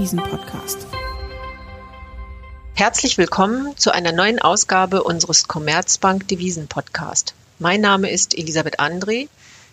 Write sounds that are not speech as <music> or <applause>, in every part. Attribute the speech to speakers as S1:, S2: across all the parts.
S1: Devisen-Podcast.
S2: Herzlich willkommen zu einer neuen Ausgabe unseres Commerzbank Devisen-Podcast. Mein Name ist Elisabeth André.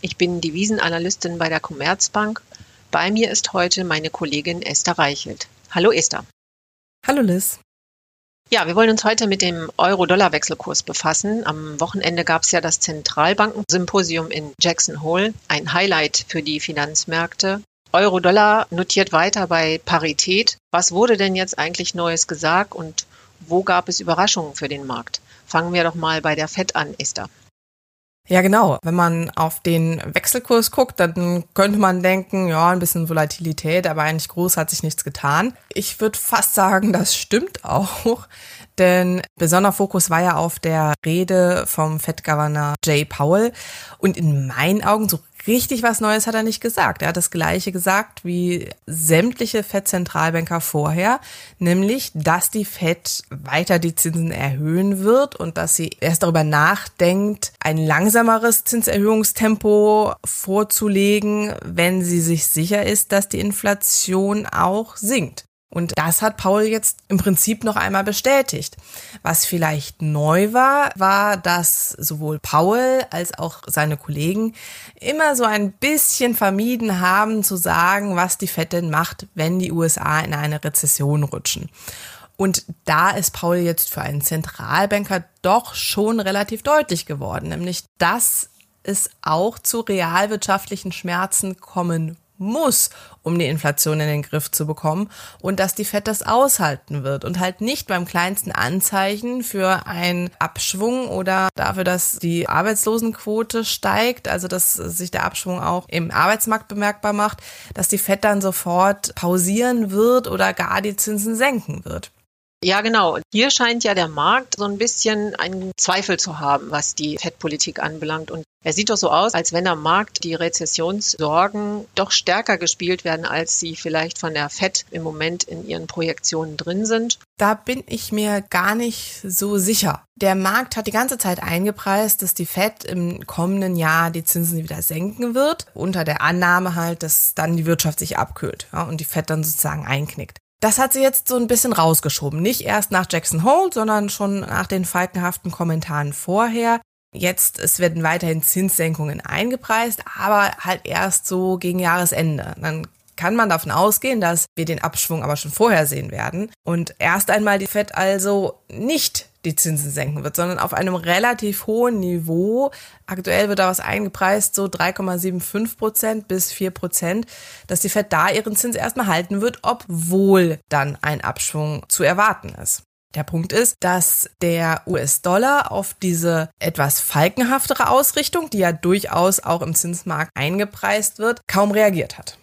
S2: Ich bin Devisenanalystin bei der Commerzbank. Bei mir ist heute meine Kollegin Esther Reichelt. Hallo Esther.
S3: Hallo Liz.
S2: Ja, wir wollen uns heute mit dem Euro-Dollar-Wechselkurs befassen. Am Wochenende gab es ja das Zentralbankensymposium in Jackson Hole, ein Highlight für die Finanzmärkte. Euro-Dollar notiert weiter bei Parität. Was wurde denn jetzt eigentlich Neues gesagt und wo gab es Überraschungen für den Markt? Fangen wir doch mal bei der FED an, Esther.
S3: Ja, genau. Wenn man auf den Wechselkurs guckt, dann könnte man denken, ja, ein bisschen Volatilität, aber eigentlich groß hat sich nichts getan. Ich würde fast sagen, das stimmt auch. <laughs> Denn besonderer Fokus war ja auf der Rede vom Fed-Governor Jay Powell. Und in meinen Augen, so richtig was Neues hat er nicht gesagt. Er hat das Gleiche gesagt wie sämtliche Fed-Zentralbanker vorher, nämlich, dass die Fed weiter die Zinsen erhöhen wird und dass sie erst darüber nachdenkt, ein langsameres Zinserhöhungstempo vorzulegen, wenn sie sich sicher ist, dass die Inflation auch sinkt. Und das hat Paul jetzt im Prinzip noch einmal bestätigt. Was vielleicht neu war, war, dass sowohl Paul als auch seine Kollegen immer so ein bisschen vermieden haben zu sagen, was die Fed denn macht, wenn die USA in eine Rezession rutschen. Und da ist Paul jetzt für einen Zentralbanker doch schon relativ deutlich geworden, nämlich dass es auch zu realwirtschaftlichen Schmerzen kommen muss, um die Inflation in den Griff zu bekommen und dass die Fed das aushalten wird und halt nicht beim kleinsten Anzeichen für einen Abschwung oder dafür, dass die Arbeitslosenquote steigt, also dass sich der Abschwung auch im Arbeitsmarkt bemerkbar macht, dass die Fed dann sofort pausieren wird oder gar die Zinsen senken wird.
S2: Ja, genau. Hier scheint ja der Markt so ein bisschen einen Zweifel zu haben, was die Fettpolitik anbelangt. Und er sieht doch so aus, als wenn am Markt die Rezessionssorgen doch stärker gespielt werden, als sie vielleicht von der Fed im Moment in ihren Projektionen drin sind.
S3: Da bin ich mir gar nicht so sicher. Der Markt hat die ganze Zeit eingepreist, dass die Fed im kommenden Jahr die Zinsen wieder senken wird, unter der Annahme halt, dass dann die Wirtschaft sich abkühlt ja, und die Fed dann sozusagen einknickt. Das hat sie jetzt so ein bisschen rausgeschoben. Nicht erst nach Jackson Hole, sondern schon nach den falkenhaften Kommentaren vorher. Jetzt, es werden weiterhin Zinssenkungen eingepreist, aber halt erst so gegen Jahresende. Dann kann man davon ausgehen, dass wir den Abschwung aber schon vorher sehen werden und erst einmal die Fed also nicht die Zinsen senken wird, sondern auf einem relativ hohen Niveau. Aktuell wird da was eingepreist, so 3,75 Prozent bis 4 Prozent, dass die Fed da ihren Zins erstmal halten wird, obwohl dann ein Abschwung zu erwarten ist. Der Punkt ist, dass der US-Dollar auf diese etwas falkenhaftere Ausrichtung, die ja durchaus auch im Zinsmarkt eingepreist wird, kaum reagiert hat.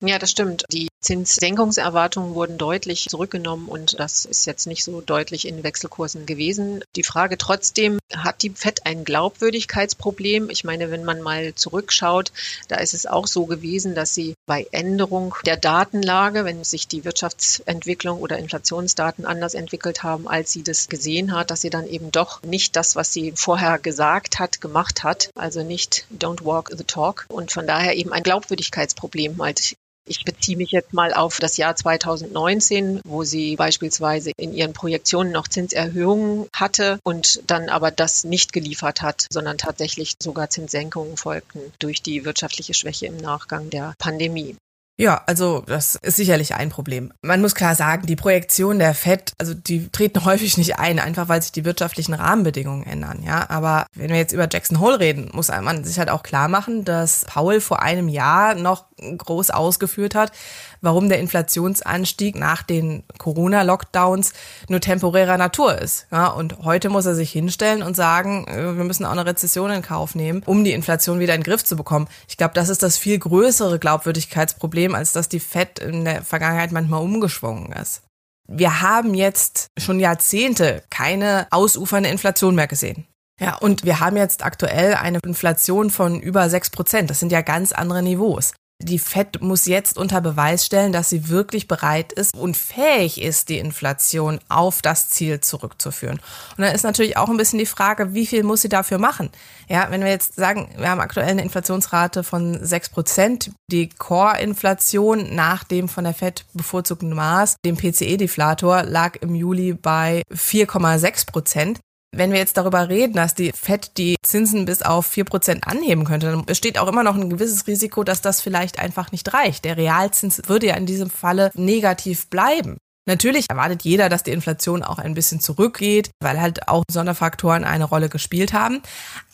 S2: Ja, das stimmt. Die Zinssenkungserwartungen wurden deutlich zurückgenommen und das ist jetzt nicht so deutlich in Wechselkursen gewesen. Die Frage trotzdem, hat die FED ein Glaubwürdigkeitsproblem? Ich meine, wenn man mal zurückschaut, da ist es auch so gewesen, dass sie bei Änderung der Datenlage, wenn sich die Wirtschaftsentwicklung oder Inflationsdaten anders entwickelt haben, als sie das gesehen hat, dass sie dann eben doch nicht das, was sie vorher gesagt hat, gemacht hat. Also nicht don't walk the talk und von daher eben ein Glaubwürdigkeitsproblem halt ich beziehe mich jetzt mal auf das Jahr 2019, wo sie beispielsweise in ihren Projektionen noch Zinserhöhungen hatte und dann aber das nicht geliefert hat, sondern tatsächlich sogar Zinssenkungen folgten durch die wirtschaftliche Schwäche im Nachgang der Pandemie.
S3: Ja, also das ist sicherlich ein Problem. Man muss klar sagen, die Projektionen der FED, also die treten <laughs> häufig nicht ein, einfach weil sich die wirtschaftlichen Rahmenbedingungen ändern, ja. Aber wenn wir jetzt über Jackson Hole reden, muss man sich halt auch klar machen, dass Paul vor einem Jahr noch groß ausgeführt hat, warum der Inflationsanstieg nach den Corona-Lockdowns nur temporärer Natur ist. Ja, und heute muss er sich hinstellen und sagen, äh, wir müssen auch eine Rezession in Kauf nehmen, um die Inflation wieder in den Griff zu bekommen. Ich glaube, das ist das viel größere Glaubwürdigkeitsproblem, als dass die FED in der Vergangenheit manchmal umgeschwungen ist. Wir haben jetzt schon Jahrzehnte keine ausufernde Inflation mehr gesehen. Ja, und wir haben jetzt aktuell eine Inflation von über sechs Prozent. Das sind ja ganz andere Niveaus. Die Fed muss jetzt unter Beweis stellen, dass sie wirklich bereit ist und fähig ist, die Inflation auf das Ziel zurückzuführen. Und dann ist natürlich auch ein bisschen die Frage, wie viel muss sie dafür machen? Ja, wenn wir jetzt sagen, wir haben aktuell eine Inflationsrate von sechs Prozent, die Core-Inflation nach dem von der Fed bevorzugten Maß, dem PCE-Deflator, lag im Juli bei 4,6 Prozent. Wenn wir jetzt darüber reden, dass die FED die Zinsen bis auf vier Prozent anheben könnte, dann besteht auch immer noch ein gewisses Risiko, dass das vielleicht einfach nicht reicht. Der Realzins würde ja in diesem Falle negativ bleiben. Natürlich erwartet jeder, dass die Inflation auch ein bisschen zurückgeht, weil halt auch Sonderfaktoren eine Rolle gespielt haben.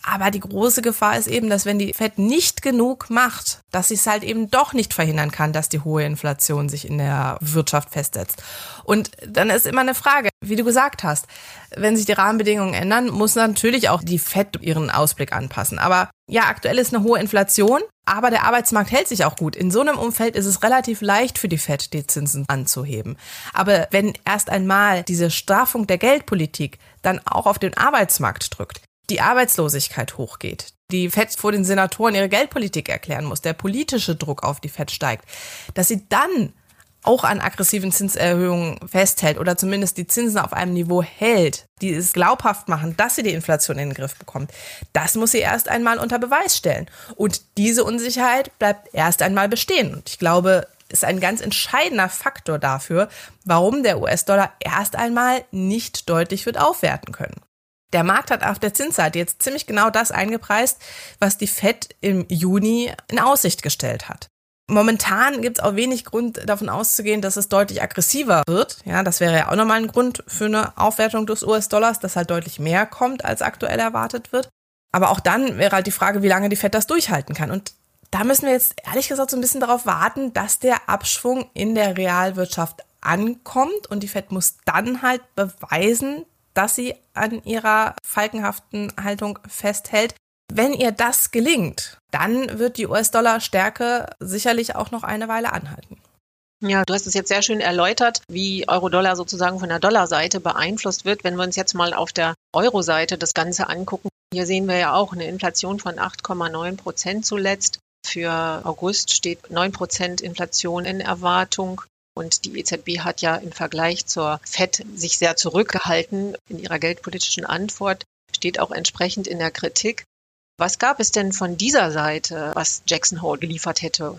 S3: Aber die große Gefahr ist eben, dass wenn die Fed nicht genug macht, dass sie es halt eben doch nicht verhindern kann, dass die hohe Inflation sich in der Wirtschaft festsetzt. Und dann ist immer eine Frage, wie du gesagt hast, wenn sich die Rahmenbedingungen ändern, muss natürlich auch die Fed ihren Ausblick anpassen. Aber ja, aktuell ist eine hohe Inflation, aber der Arbeitsmarkt hält sich auch gut. In so einem Umfeld ist es relativ leicht für die Fed, die Zinsen anzuheben. Aber wenn erst einmal diese Straffung der Geldpolitik dann auch auf den Arbeitsmarkt drückt, die Arbeitslosigkeit hochgeht, die FED vor den Senatoren ihre Geldpolitik erklären muss, der politische Druck auf die FED steigt, dass sie dann auch an aggressiven Zinserhöhungen festhält oder zumindest die Zinsen auf einem Niveau hält, die es glaubhaft machen, dass sie die Inflation in den Griff bekommt, das muss sie erst einmal unter Beweis stellen. Und diese Unsicherheit bleibt erst einmal bestehen. Und ich glaube, ist ein ganz entscheidender Faktor dafür, warum der US-Dollar erst einmal nicht deutlich wird aufwerten können. Der Markt hat auf der Zinsseite jetzt ziemlich genau das eingepreist, was die Fed im Juni in Aussicht gestellt hat. Momentan gibt es auch wenig Grund davon auszugehen, dass es deutlich aggressiver wird. Ja, das wäre ja auch nochmal ein Grund für eine Aufwertung des US-Dollars, dass halt deutlich mehr kommt, als aktuell erwartet wird. Aber auch dann wäre halt die Frage, wie lange die Fed das durchhalten kann. Und da müssen wir jetzt ehrlich gesagt so ein bisschen darauf warten, dass der Abschwung in der Realwirtschaft ankommt und die Fed muss dann halt beweisen, dass sie an ihrer falkenhaften Haltung festhält. Wenn ihr das gelingt, dann wird die US-Dollar-Stärke sicherlich auch noch eine Weile anhalten.
S2: Ja, du hast es jetzt sehr schön erläutert, wie Euro-Dollar sozusagen von der Dollarseite beeinflusst wird. Wenn wir uns jetzt mal auf der Euro-Seite das Ganze angucken, hier sehen wir ja auch eine Inflation von 8,9 Prozent zuletzt. Für August steht 9 Prozent Inflation in Erwartung. Und die EZB hat ja im Vergleich zur FED sich sehr zurückgehalten in ihrer geldpolitischen Antwort, steht auch entsprechend in der Kritik. Was gab es denn von dieser Seite, was Jackson Hole geliefert hätte?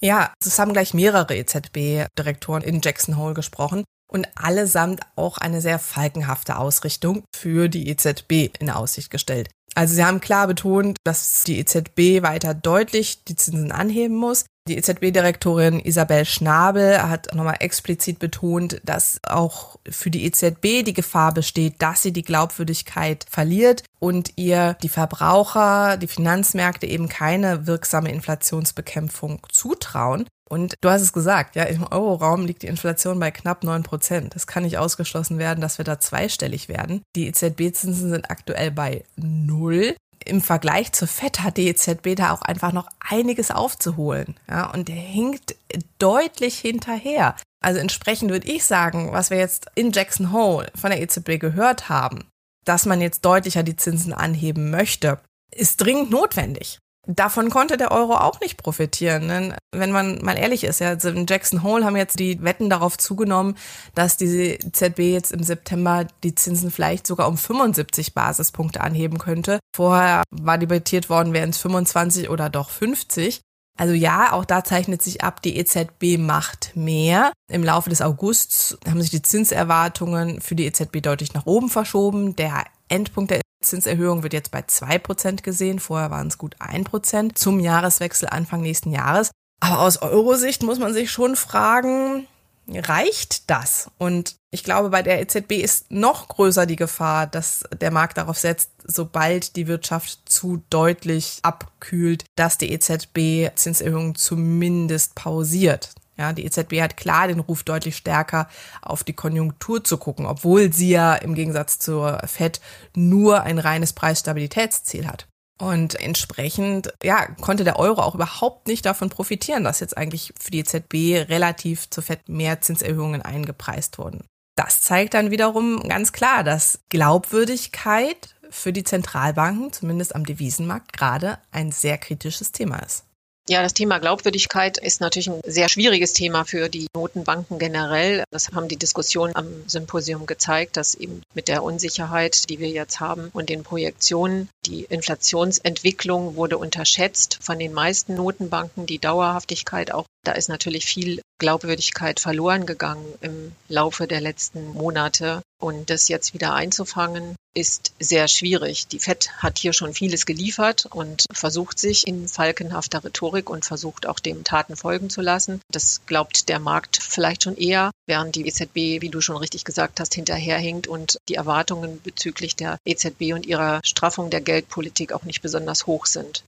S3: Ja, es haben gleich mehrere EZB-Direktoren in Jackson Hole gesprochen und allesamt auch eine sehr falkenhafte Ausrichtung für die EZB in Aussicht gestellt. Also sie haben klar betont, dass die EZB weiter deutlich die Zinsen anheben muss. Die EZB-Direktorin Isabel Schnabel hat nochmal explizit betont, dass auch für die EZB die Gefahr besteht, dass sie die Glaubwürdigkeit verliert und ihr die Verbraucher, die Finanzmärkte eben keine wirksame Inflationsbekämpfung zutrauen. Und du hast es gesagt, ja, im Euroraum liegt die Inflation bei knapp neun Prozent. Es kann nicht ausgeschlossen werden, dass wir da zweistellig werden. Die EZB-Zinsen sind aktuell bei null. Im Vergleich zur FED hat die EZB da auch einfach noch einiges aufzuholen. Ja, und der hinkt deutlich hinterher. Also entsprechend würde ich sagen, was wir jetzt in Jackson Hole von der EZB gehört haben, dass man jetzt deutlicher die Zinsen anheben möchte, ist dringend notwendig. Davon konnte der Euro auch nicht profitieren. Denn wenn man mal ehrlich ist, ja, in Jackson Hole haben jetzt die Wetten darauf zugenommen, dass die ZB jetzt im September die Zinsen vielleicht sogar um 75 Basispunkte anheben könnte. Vorher war debattiert worden, wären es 25 oder doch 50. Also ja, auch da zeichnet sich ab, die EZB macht mehr. Im Laufe des Augusts haben sich die Zinserwartungen für die EZB deutlich nach oben verschoben. Der Endpunkt der Zinserhöhung wird jetzt bei 2% gesehen. Vorher waren es gut 1% zum Jahreswechsel Anfang nächsten Jahres. Aber aus Eurosicht muss man sich schon fragen, reicht das? Und ich glaube, bei der EZB ist noch größer die Gefahr, dass der Markt darauf setzt, sobald die Wirtschaft zu deutlich abkühlt, dass die EZB Zinserhöhungen zumindest pausiert. Ja, die EZB hat klar den Ruf deutlich stärker auf die Konjunktur zu gucken, obwohl sie ja im Gegensatz zur Fed nur ein reines Preisstabilitätsziel hat. Und entsprechend, ja, konnte der Euro auch überhaupt nicht davon profitieren, dass jetzt eigentlich für die EZB relativ zur Fed mehr Zinserhöhungen eingepreist wurden. Das zeigt dann wiederum ganz klar, dass Glaubwürdigkeit für die Zentralbanken, zumindest am Devisenmarkt, gerade ein sehr kritisches Thema ist.
S2: Ja, das Thema Glaubwürdigkeit ist natürlich ein sehr schwieriges Thema für die Notenbanken generell. Das haben die Diskussionen am Symposium gezeigt, dass eben mit der Unsicherheit, die wir jetzt haben und den Projektionen, die Inflationsentwicklung wurde unterschätzt von den meisten Notenbanken, die Dauerhaftigkeit auch. Da ist natürlich viel Glaubwürdigkeit verloren gegangen im Laufe der letzten Monate. Und das jetzt wieder einzufangen, ist sehr schwierig. Die FED hat hier schon vieles geliefert und versucht sich in falkenhafter Rhetorik und versucht auch dem Taten folgen zu lassen. Das glaubt der Markt vielleicht schon eher, während die EZB, wie du schon richtig gesagt hast, hinterherhinkt und die Erwartungen bezüglich der EZB und ihrer Straffung der Geldpolitik auch nicht besonders hoch sind.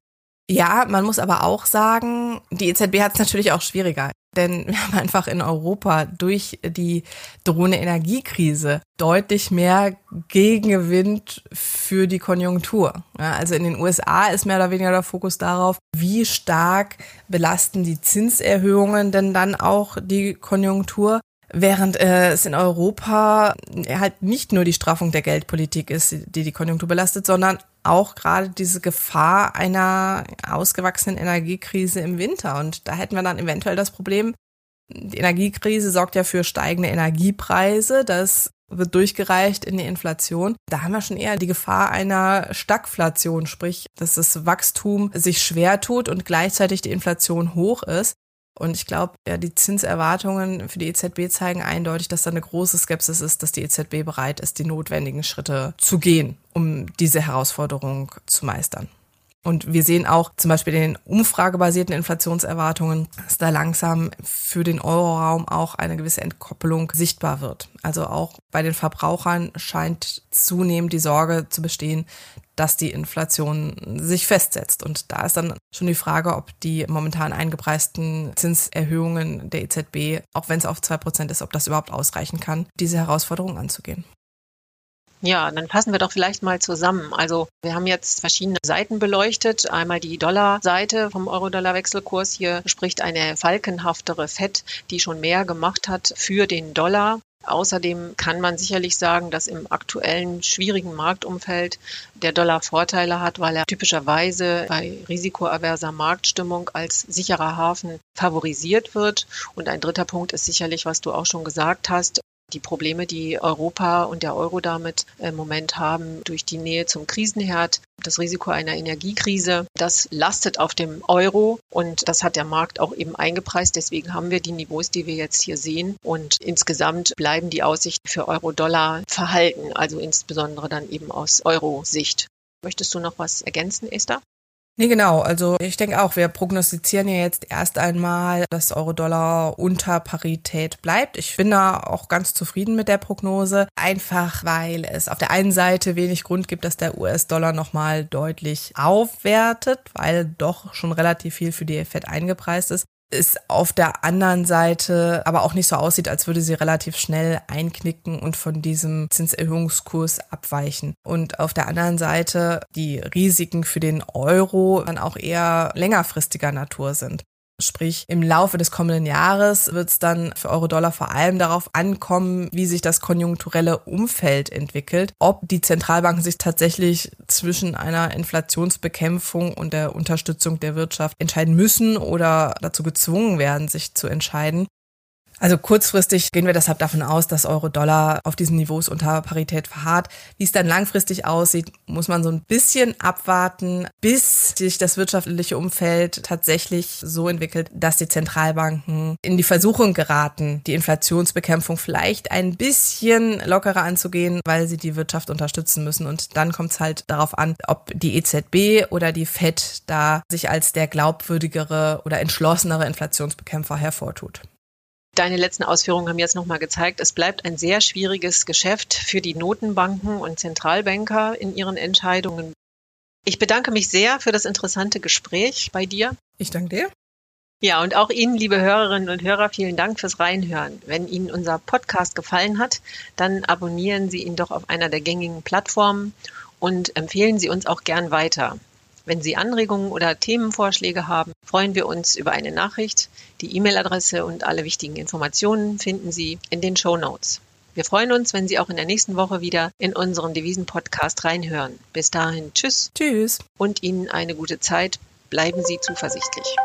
S3: Ja, man muss aber auch sagen, die EZB hat es natürlich auch schwieriger. Denn <laughs> wir haben einfach in Europa durch die drohende Energiekrise deutlich mehr Gegenwind für die Konjunktur. Ja, also in den USA ist mehr oder weniger der Fokus darauf, wie stark belasten die Zinserhöhungen denn dann auch die Konjunktur. Während äh, es in Europa halt nicht nur die Straffung der Geldpolitik ist, die die Konjunktur belastet, sondern auch gerade diese Gefahr einer ausgewachsenen Energiekrise im Winter. Und da hätten wir dann eventuell das Problem, die Energiekrise sorgt ja für steigende Energiepreise. Das wird durchgereicht in die Inflation. Da haben wir schon eher die Gefahr einer Stagflation, sprich, dass das Wachstum sich schwer tut und gleichzeitig die Inflation hoch ist. Und ich glaube, ja, die Zinserwartungen für die EZB zeigen eindeutig, dass da eine große Skepsis ist, dass die EZB bereit ist, die notwendigen Schritte zu gehen, um diese Herausforderung zu meistern. Und wir sehen auch zum Beispiel in den umfragebasierten Inflationserwartungen, dass da langsam für den Euroraum auch eine gewisse Entkoppelung sichtbar wird. Also auch bei den Verbrauchern scheint zunehmend die Sorge zu bestehen, dass die Inflation sich festsetzt. Und da ist dann schon die Frage, ob die momentan eingepreisten Zinserhöhungen der EZB, auch wenn es auf zwei Prozent ist, ob das überhaupt ausreichen kann, diese Herausforderung anzugehen.
S2: Ja, dann fassen wir doch vielleicht mal zusammen. Also wir haben jetzt verschiedene Seiten beleuchtet. Einmal die Dollar-Seite vom Euro-Dollar-Wechselkurs. Hier spricht eine falkenhaftere FED, die schon mehr gemacht hat für den Dollar. Außerdem kann man sicherlich sagen, dass im aktuellen schwierigen Marktumfeld der Dollar Vorteile hat, weil er typischerweise bei risikoaverser Marktstimmung als sicherer Hafen favorisiert wird. Und ein dritter Punkt ist sicherlich, was du auch schon gesagt hast, die Probleme, die Europa und der Euro damit im Moment haben, durch die Nähe zum Krisenherd, das Risiko einer Energiekrise, das lastet auf dem Euro und das hat der Markt auch eben eingepreist. Deswegen haben wir die Niveaus, die wir jetzt hier sehen. Und insgesamt bleiben die Aussichten für Euro-Dollar verhalten, also insbesondere dann eben aus Euro-Sicht. Möchtest du noch was ergänzen, Esther?
S3: Nee, genau. Also ich denke auch, wir prognostizieren ja jetzt erst einmal, dass Euro-Dollar unter Parität bleibt. Ich bin da auch ganz zufrieden mit der Prognose, einfach weil es auf der einen Seite wenig Grund gibt, dass der US-Dollar nochmal deutlich aufwertet, weil doch schon relativ viel für die FED eingepreist ist es auf der anderen Seite aber auch nicht so aussieht, als würde sie relativ schnell einknicken und von diesem Zinserhöhungskurs abweichen. Und auf der anderen Seite die Risiken für den Euro dann auch eher längerfristiger Natur sind. Sprich, im Laufe des kommenden Jahres wird es dann für Euro-Dollar vor allem darauf ankommen, wie sich das konjunkturelle Umfeld entwickelt, ob die Zentralbanken sich tatsächlich zwischen einer Inflationsbekämpfung und der Unterstützung der Wirtschaft entscheiden müssen oder dazu gezwungen werden, sich zu entscheiden. Also kurzfristig gehen wir deshalb davon aus, dass Euro-Dollar auf diesen Niveaus unter Parität verharrt. Wie es dann langfristig aussieht, muss man so ein bisschen abwarten, bis sich das wirtschaftliche Umfeld tatsächlich so entwickelt, dass die Zentralbanken in die Versuchung geraten, die Inflationsbekämpfung vielleicht ein bisschen lockerer anzugehen, weil sie die Wirtschaft unterstützen müssen. Und dann kommt es halt darauf an, ob die EZB oder die Fed da sich als der glaubwürdigere oder entschlossenere Inflationsbekämpfer hervortut.
S2: Deine letzten Ausführungen haben jetzt nochmal gezeigt, es bleibt ein sehr schwieriges Geschäft für die Notenbanken und Zentralbanker in ihren Entscheidungen. Ich bedanke mich sehr für das interessante Gespräch bei dir.
S3: Ich danke dir.
S2: Ja, und auch Ihnen, liebe Hörerinnen und Hörer, vielen Dank fürs Reinhören. Wenn Ihnen unser Podcast gefallen hat, dann abonnieren Sie ihn doch auf einer der gängigen Plattformen und empfehlen Sie uns auch gern weiter. Wenn Sie Anregungen oder Themenvorschläge haben, freuen wir uns über eine Nachricht. Die E-Mail-Adresse und alle wichtigen Informationen finden Sie in den Show Notes. Wir freuen uns, wenn Sie auch in der nächsten Woche wieder in unseren Devisen-Podcast reinhören. Bis dahin, tschüss.
S3: Tschüss.
S2: Und Ihnen eine gute Zeit. Bleiben Sie zuversichtlich.